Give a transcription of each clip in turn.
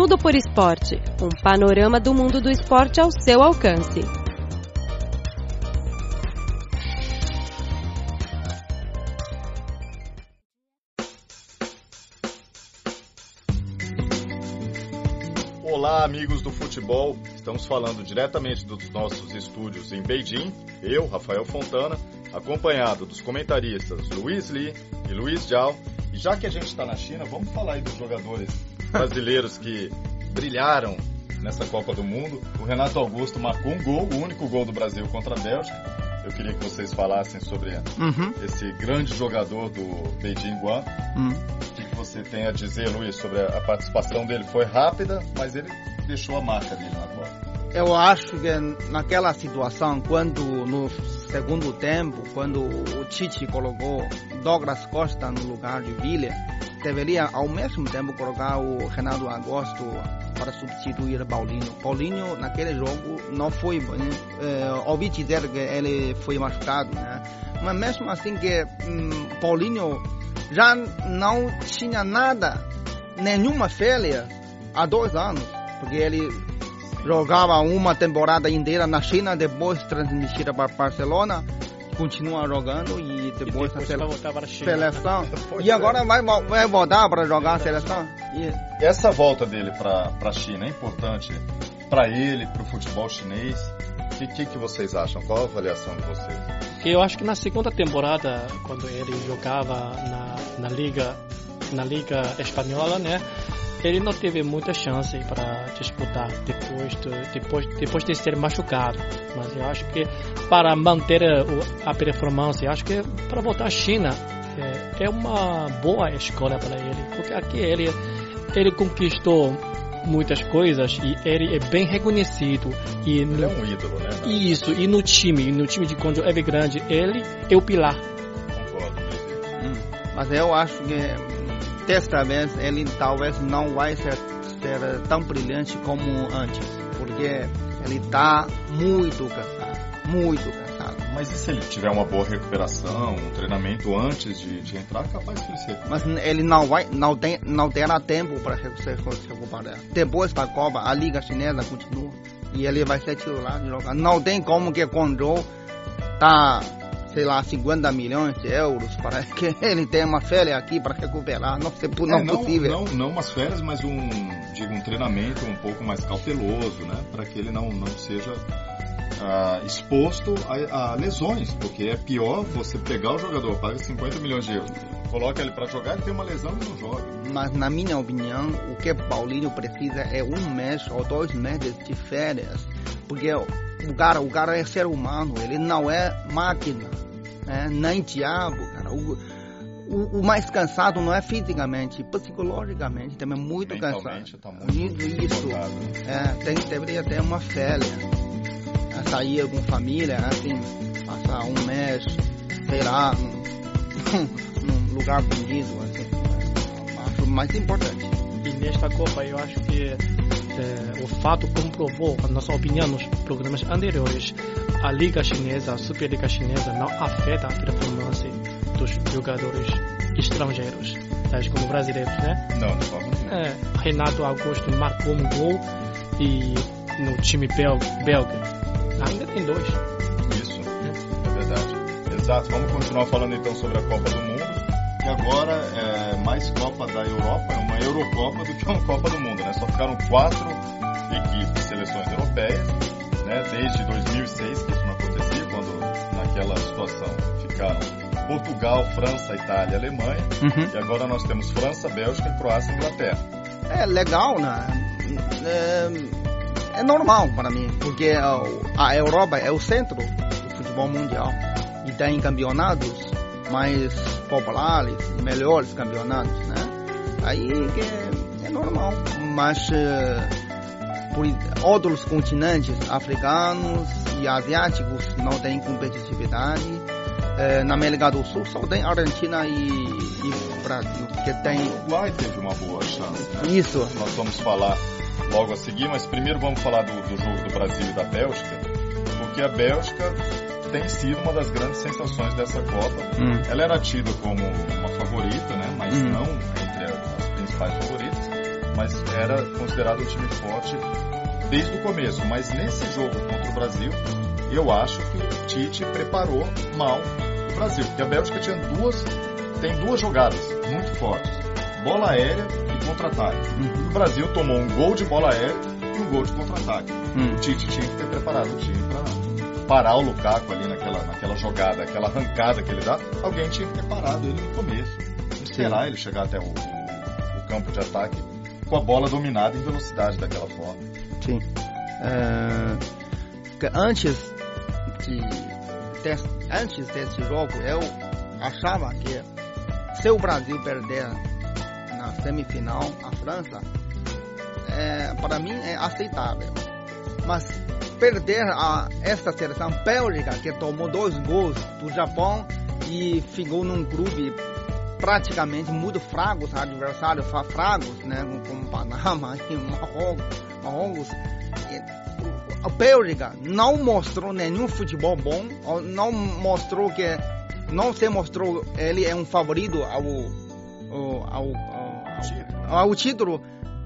Tudo por Esporte um panorama do mundo do esporte ao seu alcance. Olá, amigos do futebol. Estamos falando diretamente dos nossos estúdios em Beijing. Eu, Rafael Fontana, acompanhado dos comentaristas Luiz Li e Luiz Zhao. E já que a gente está na China, vamos falar aí dos jogadores brasileiros que brilharam nessa Copa do Mundo. O Renato Augusto marcou um gol, o único gol do Brasil contra a Bélgica. Eu queria que vocês falassem sobre Uhum. esse grande jogador do Beijing Guan. Hum. O que você tem a dizer, Luiz, sobre a participação dele? Foi rápida, mas ele deixou a marca dele na Copa. Eu acho que naquela situação, quando no segundo tempo, quando o Tite colocou Douglas Costa no lugar de Villa, deveria ao mesmo tempo colocar o Renato Augusto para substituir Paulinho. Paulinho naquele jogo não foi, eh, ouvi dizer que ele foi machucado, né? Mas mesmo assim que hum, Paulinho já não tinha nada, nenhuma férias há dois anos, porque ele jogava uma temporada inteira na China, depois transmitida para Barcelona, continua jogando e depois, sele- para a China. seleção. E é. agora vai, vai voltar para jogar a seleção. E, Essa volta dele para a China é importante para ele, para o futebol chinês. O que, que, que vocês acham? Qual a avaliação de vocês? Eu acho que na segunda temporada, quando ele jogava na, na liga na liga espanhola, né? Ele não teve muita chance para disputar depois de, depois depois de ser machucado. Mas eu acho que para manter a, performance, eu acho que para voltar à China é, é uma boa escolha para ele, porque aqui ele ele conquistou muitas coisas e ele é bem reconhecido e Ele é um ídolo, né? isso, e no time, no time de quando é grande, ele é o pilar. Concordo, Luiz. hum, mas eu acho que hum, desta vez ele talvez não vai ser, ser tão brilhante como antes, porque ele está muito cansado, muito cansado. Mas e se ele tiver uma boa recuperação, um treinamento antes de, de entrar, capaz que ele se Mas ele não vai, não tem, não terá tempo para se recuperar. Depois da Copa, a Liga Chinesa continua e ele vai ser titular de jogar. Não tem como que Guangzhou tá, sei lá, 50 milhões de euros para que ele tenha uma férias aqui para recuperar. Não, é não É, não, possível. não, não umas férias, mas um, digo, um treinamento um pouco mais cauteloso, né? Para que ele não, não seja ah, exposto a, a lesões, porque é pior você pegar o jogador, paga 50 milhões de euros, coloca ele para jogar, ele tem uma lesão e não joga. Mas na minha opinião, o que Paulinho precisa é um mês ou dois meses de férias, porque o cara, o cara é ser humano, ele não é máquina, né? nem diabo, cara. O, o, o mais cansado não é fisicamente, psicologicamente também é muito cansado. Tá muito Isso, né? É, tem, deveria ter uma férias, É, sair com família, assim, passar um mês, sei lá, num, num lugar bonito, assim. Acho mais importante. E nesta Copa eu acho que é, o fato comprovou, a nossa opinião nos programas anteriores, a Liga Chinesa, a Superliga Chinesa não afeta a performance dos jogadores estrangeiros, tais como brasileiros, né? Não, nenhuma. É, Renato Augusto marcou um gol e no time bel belga ainda tem dois. Isso, é verdade. Exato, vamos continuar falando então sobre a Copa do Mundo. E agora é mais Copa da Europa, é uma Eurocopa do que uma Copa do Mundo, né? Só ficaram quatro equipes, seleções europeias, né? Desde 2006 que isso não acontecia, quando naquela situação ficaram Portugal, França, Itália e Alemanha. E agora nós temos França, Bélgica, Croácia e Inglaterra. É legal, né? É, é normal para mim, porque a, a Europa é o centro do futebol mundial e tem campeonatos mais populares, melhores campeonatos, né? Aí que é normal, mas eh, por outros continentes africanos e asiáticos não tem competitividade. Eh, na América do Sul só tem Argentina e, e Brasil que tem O Uruguai teve uma boa chance, né? isso. Nós vamos falar logo a seguir, mas primeiro vamos falar do, do jogo do Brasil e da Bélgica, porque a Bélgica tem sido uma das grandes sensações dessa Copa. Hum. Ela era tida como uma favorita, né? mas Hum. não entre as principais favoritas. mas era considerado um time forte desde o começo. Mas nesse jogo contra o Brasil, eu acho que o Tite preparou mal o Brasil, porque a Bélgica tinha duas, tem duas jogadas muito fortes: bola aérea e contra-ataque. Uhum. O Brasil tomou um gol de bola aérea e um gol de contra-ataque. Hum. O Tite tinha que ter preparado o time para parar o Lukaku ali naquela, naquela jogada, aquela arrancada que ele dá. Alguém tinha que ter parado ele no começo. Esperar ele chegar até o, o- o campo de ataque com a bola dominada em velocidade daquela forma. Sim. Que antes de des- antes desse jogo eu achava que se o Brasil perder na semifinal a França é, para mim é aceitável mas perder a essa seleção bélgica que tomou dois gols do Japão e ficou num clube praticamente muito fracos, adversários fra- fracos, né, como Panama e Marrocos, A Bélgica não mostrou nenhum futebol bom, não mostrou que não se mostrou ele é um favorito ao ao, ao, ao, ao título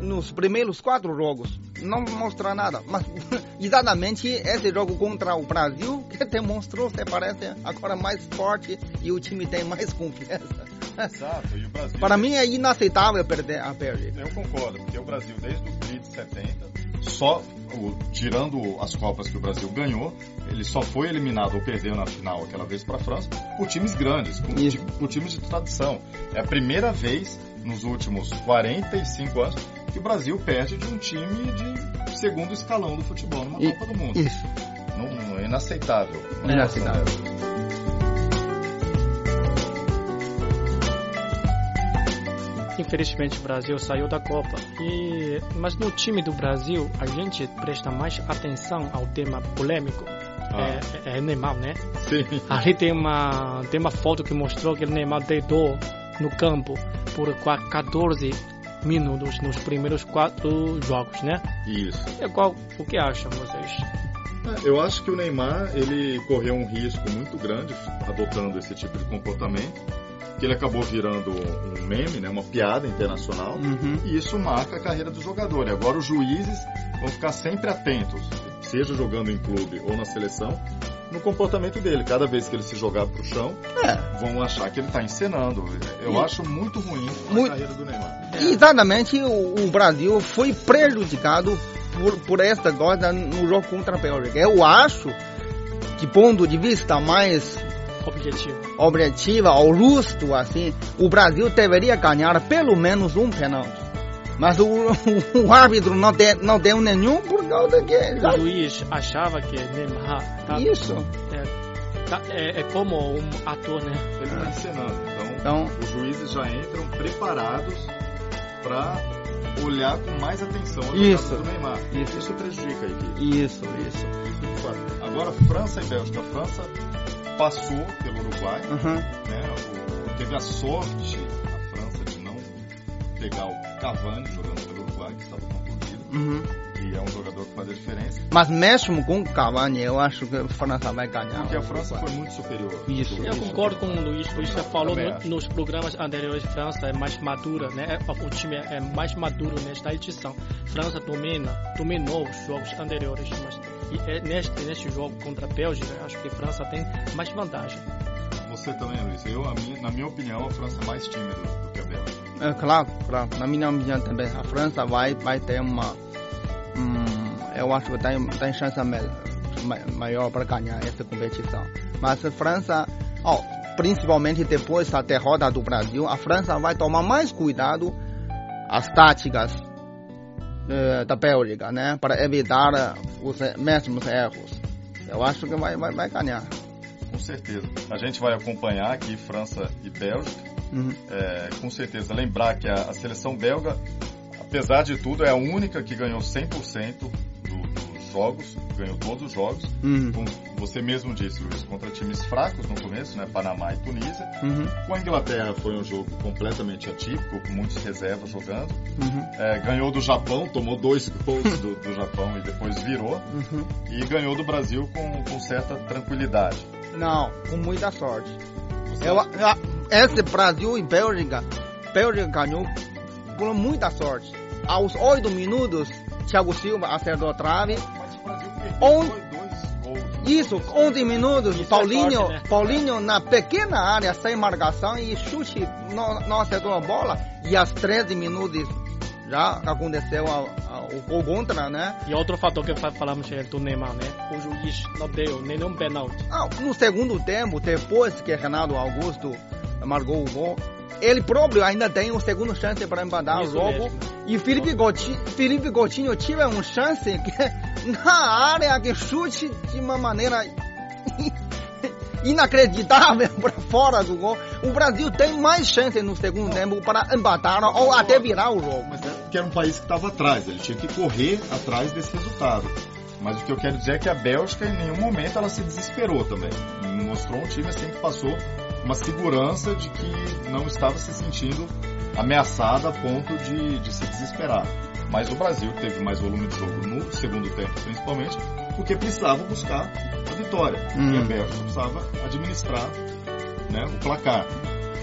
nos primeiros quatro jogos. Não mostra nada, mas exatamente esse jogo contra o Brasil que demonstrou se parece agora mais forte e o time tem mais confiança. Exato, e o Brasil. Para mim é inaceitável perder a Bélgica. Eu concordo, porque o Brasil, desde o Tri de 70, só tirando as Copas que o Brasil ganhou, ele só foi eliminado ou perdeu na final aquela vez para a França por times grandes, por, por times de tradição. É a primeira vez nos últimos 45 anos que o Brasil perde de um time de segundo escalão do futebol numa E- Copa do Mundo. Isso. Não, não- é inaceitável. Uma Inaceitável. Infelizmente o Brasil saiu da Copa. E, mas no time do Brasil a gente presta mais atenção ao tema polêmico. Ah. É, é Neymar, né? Sim. Ali tem uma, tem uma foto que mostrou que o Neymar deitou no campo por qua- 14 minutos nos primeiros quatro jogos, né? Isso. E qual, o que acham vocês? Eu acho que o Neymar ele correu um risco muito grande adotando esse tipo de comportamento, que ele acabou virando um meme, né, uma piada internacional, Uhum. e isso marca a carreira do jogador. E agora os juízes vão ficar sempre atentos, seja jogando em clube ou na seleção, no comportamento dele. Cada vez que ele se jogar pro chão, É. vão achar que ele está encenando. Eu E- acho muito ruim a Muito- carreira do Neymar. Exatamente o, o Brasil foi prejudicado por, por esta coisa no jogo contra a Bélgica. Eu acho que, ponto de vista mais Objetivo. objetiva ou justo, assim, o Brasil deveria ganhar pelo menos um pênalti. Mas o, o, árbitro não, de, não deu nenhum por causa que. O juiz achava que Neymar tá, Isso. é, tá- é, é como um ator, né? Ele está encenando. Então, Então, os juízes já entram preparados para olhar com mais atenção a Isso. do Neymar. Isso. Isso prejudica a equipe. isso, isso. Agora, França e Bélgica. França passou pelo Uruguai, Uhum. né? O- teve a sorte, a França, de não pegar o Cavani jogando pelo Uruguai, que estava contundido, Uhum. É um jogador que faz a diferença. Mas mesmo com o Cavani, eu acho que a França vai ganhar. Porque a França foi muito superior. Isso. Eu concordo com o Luiz. O Luiz já falou no- nos programas anteriores. França é mais madura, né? O time é mais maduro nesta edição. França domina, dominou os jogos anteriores, mas e é neste neste jogo contra a Bélgica, acho que a França tem mais vantagem. Você também, Luiz. Eu, a minha- na minha opinião, a França é mais tímida do que a Bélgica. É, claro, claro. Na minha opinião também, a França vai, vai ter uma. Eu acho que tem, tem chance ma- ma- maior para ganhar essa competição. Mas a França, ó, principalmente depois da derrota do Brasil, a França vai tomar mais cuidado as táticas eh, da Bélgica, né? Para evitar os mesmos erros. Eu acho que vai, vai, vai ganhar. Com certeza. A gente vai acompanhar aqui França e Bélgica. Uhum. É, com certeza. Lembrar que a, a seleção belga, apesar de tudo, é a única que ganhou 100% do- dos jogos, ganhou todos os jogos. Uhum. Como você mesmo disse, Luiz, contra times fracos no começo, né? Panamá e Tunísia. Uhum. Com a Inglaterra foi um jogo completamente atípico, com muitas reservas jogando. Uhum. É, ganhou do Japão, tomou dois gols do, do Japão e depois virou. Uhum. E ganhou do Brasil com, com certa tranquilidade. Não, com muita sorte. Eu, eu- esse Brasil e Bélgica, Bélgica ganhou por muita sorte. aos oito minutos, Thiago Silva acertou a trave. On-. Isso, 11 minutos, Isso é Paulinho, sorte, né? Paulinho na pequena área, sem marcação e chute, não, não acertou a bola. E aos 13 minutos já aconteceu o gol contra, né? E outro fator que fa- falamos é do Neymar, né? O juiz não deu nenhum pênalti. Ah, no segundo tempo, depois que Renato Augusto marcou o gol, ele próprio ainda tem uma segunda chance para empatar Isso o jogo. mesmo. E Felipe Coutinho, Felipe Coutinho tive uma chance que, na área que chute de uma maneira inacreditável para fora do gol. O Brasil tem mais chance no segundo tempo para empatar ou até virar o jogo. Mas é porque era um país que estava atrás, ele tinha que correr atrás desse resultado. Mas o que eu quero dizer é que a Bélgica, em nenhum momento, ela se desesperou também. Mostrou um time assim que passou uma segurança de que não estava se sentindo ameaçada a ponto de, de se desesperar. Mas o Brasil teve mais volume de jogo no segundo tempo, principalmente, porque precisava buscar a vitória. Hum. E a Bélgica precisava administrar né, o placar.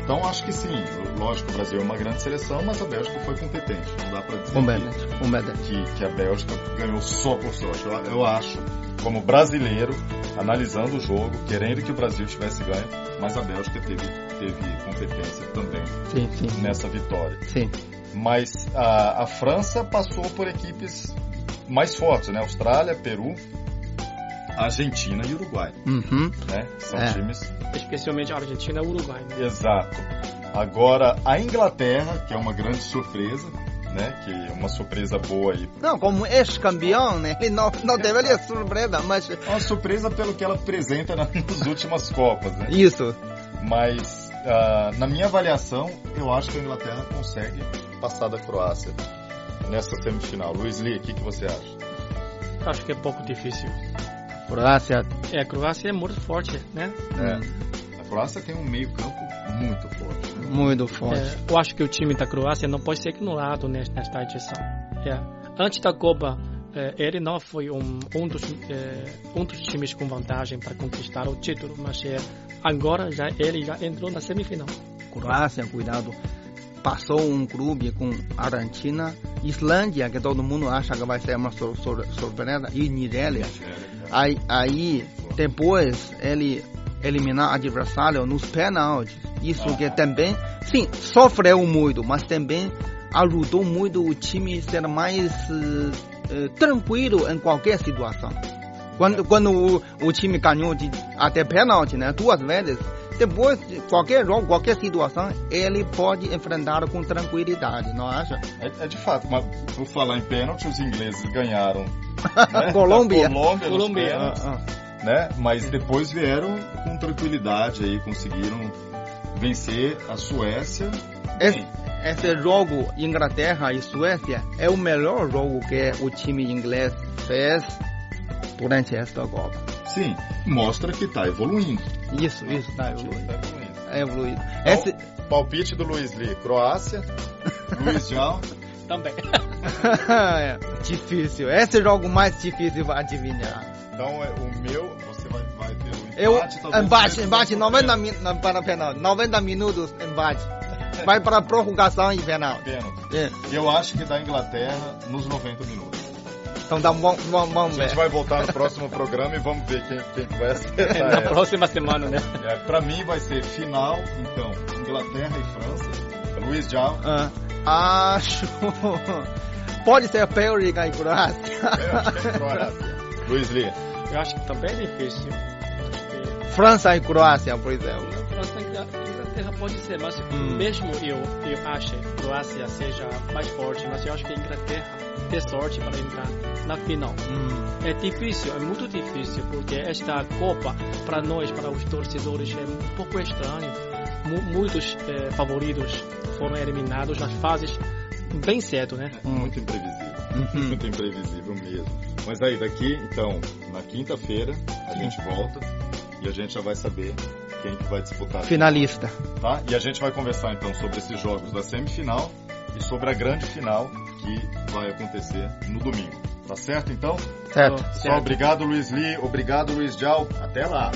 Então acho que sim, lógico, o Brasil é uma grande seleção, mas a Bélgica foi competente. Não dá para dizer que, Competente, competente. que, que a Bélgica ganhou só por sorte. Eu, eu acho, como brasileiro, analisando o jogo, querendo que o Brasil tivesse ganho, mas a Bélgica teve, teve competência também Sim, sim, nessa vitória. sim. Mas a, a França passou por equipes mais fortes, né? Austrália, Peru, Argentina e Uruguai, Uhum. né? São É. times Especialmente a Argentina e o Uruguai. Né? Exato. Agora, a Inglaterra, que é uma grande surpresa, né? Que é uma surpresa boa aí. Não, como ex-campeão, né? Ele não, não deveria surpresa, mas É uma surpresa pelo que ela apresenta na- nas últimas Copas, né? isso. Mas, ah, na minha avaliação, eu acho que a Inglaterra consegue passar da Croácia nessa semifinal. Luiz Lee, o que, que você acha? Acho que é pouco difícil. Croácia. É, a Croácia é muito forte, né? É. A Croácia tem um meio campo muito forte. Muito forte. É, eu acho que o time da Croácia não pode ser ignorado nes- nesta edição. É. Antes da Copa, é, ele não foi um, um, dos, é, um dos times com vantagem para conquistar o título, mas é, agora já, ele já entrou na semifinal. Croácia, cuidado. Passou um clube com Argentina, Islândia, que todo mundo acha que vai ser uma sur- sur- surpresa, e Nigéria. Aí, aí depois ele eliminar adversário nos pênaltis. Isso que também, sim, sofreu muito, mas também ajudou muito o time a ser mais eh, tranquilo em qualquer situação. Quando, quando o, o time ganhou de, até pênalti, né, duas vezes, depois de qualquer jogo, qualquer situação, ele pode enfrentar com tranquilidade, não acha? É, é de fato, mas por falar em pênalti, os ingleses ganharam né, Colômbia. Colômbia, Colômbia. Né? Mas depois vieram com tranquilidade aí, conseguiram vencer a Suécia. Esse, esse jogo Inglaterra e Suécia é o melhor jogo que o time inglês fez durante esta Copa. sim, mostra que está evoluindo. Isso, isso está evoluindo. tá evoluindo. É evoluído. Então, Esse, Palpite do Luiz Lee, Croácia, Luiz Jal, Também. é difícil. Esse jogo mais difícil para adivinhar. então é, o Eu, embate, embate, não 90, min, não, para penal, 90 minutos, embate. Vai para prorrogação e penal. pênalti. É. Eu acho que da Inglaterra nos 90 minutos. Então tá, bom, vamos, A vamos gente ver. vai voltar no próximo programa e vamos ver quem, quem que vai acertar na essa. próxima semana, né? É, pra mim vai ser final, então, Inglaterra e França. Luiz Jal, Ah, acho. Pode ser Bélgica e Croácia. que é Croácia. Luiz Lee, Eu acho que também é difícil. França e Croácia, por exemplo. França e Inglaterra pode ser, mas Hum. mesmo eu, eu acho que a Croácia seja mais forte, mas eu acho que a Inglaterra tem sorte para entrar na final. Hum. É difícil, é muito difícil, porque esta Copa, para nós, para os torcedores, é um pouco estranho. Mu- muitos eh, favoritos foram eliminados nas fases bem cedo, né? é muito imprevisível. Uhum. Muito imprevisível mesmo. Mas aí, daqui, então, na quinta-feira, a gente volta e a gente já vai saber quem que vai disputar. Finalista. tá? E a gente vai conversar então sobre esses jogos da semifinal e sobre a grande final que vai acontecer no domingo. Tá certo então? Certo. Só obrigado Luiz Lee, obrigado Luiz Jal, até lá.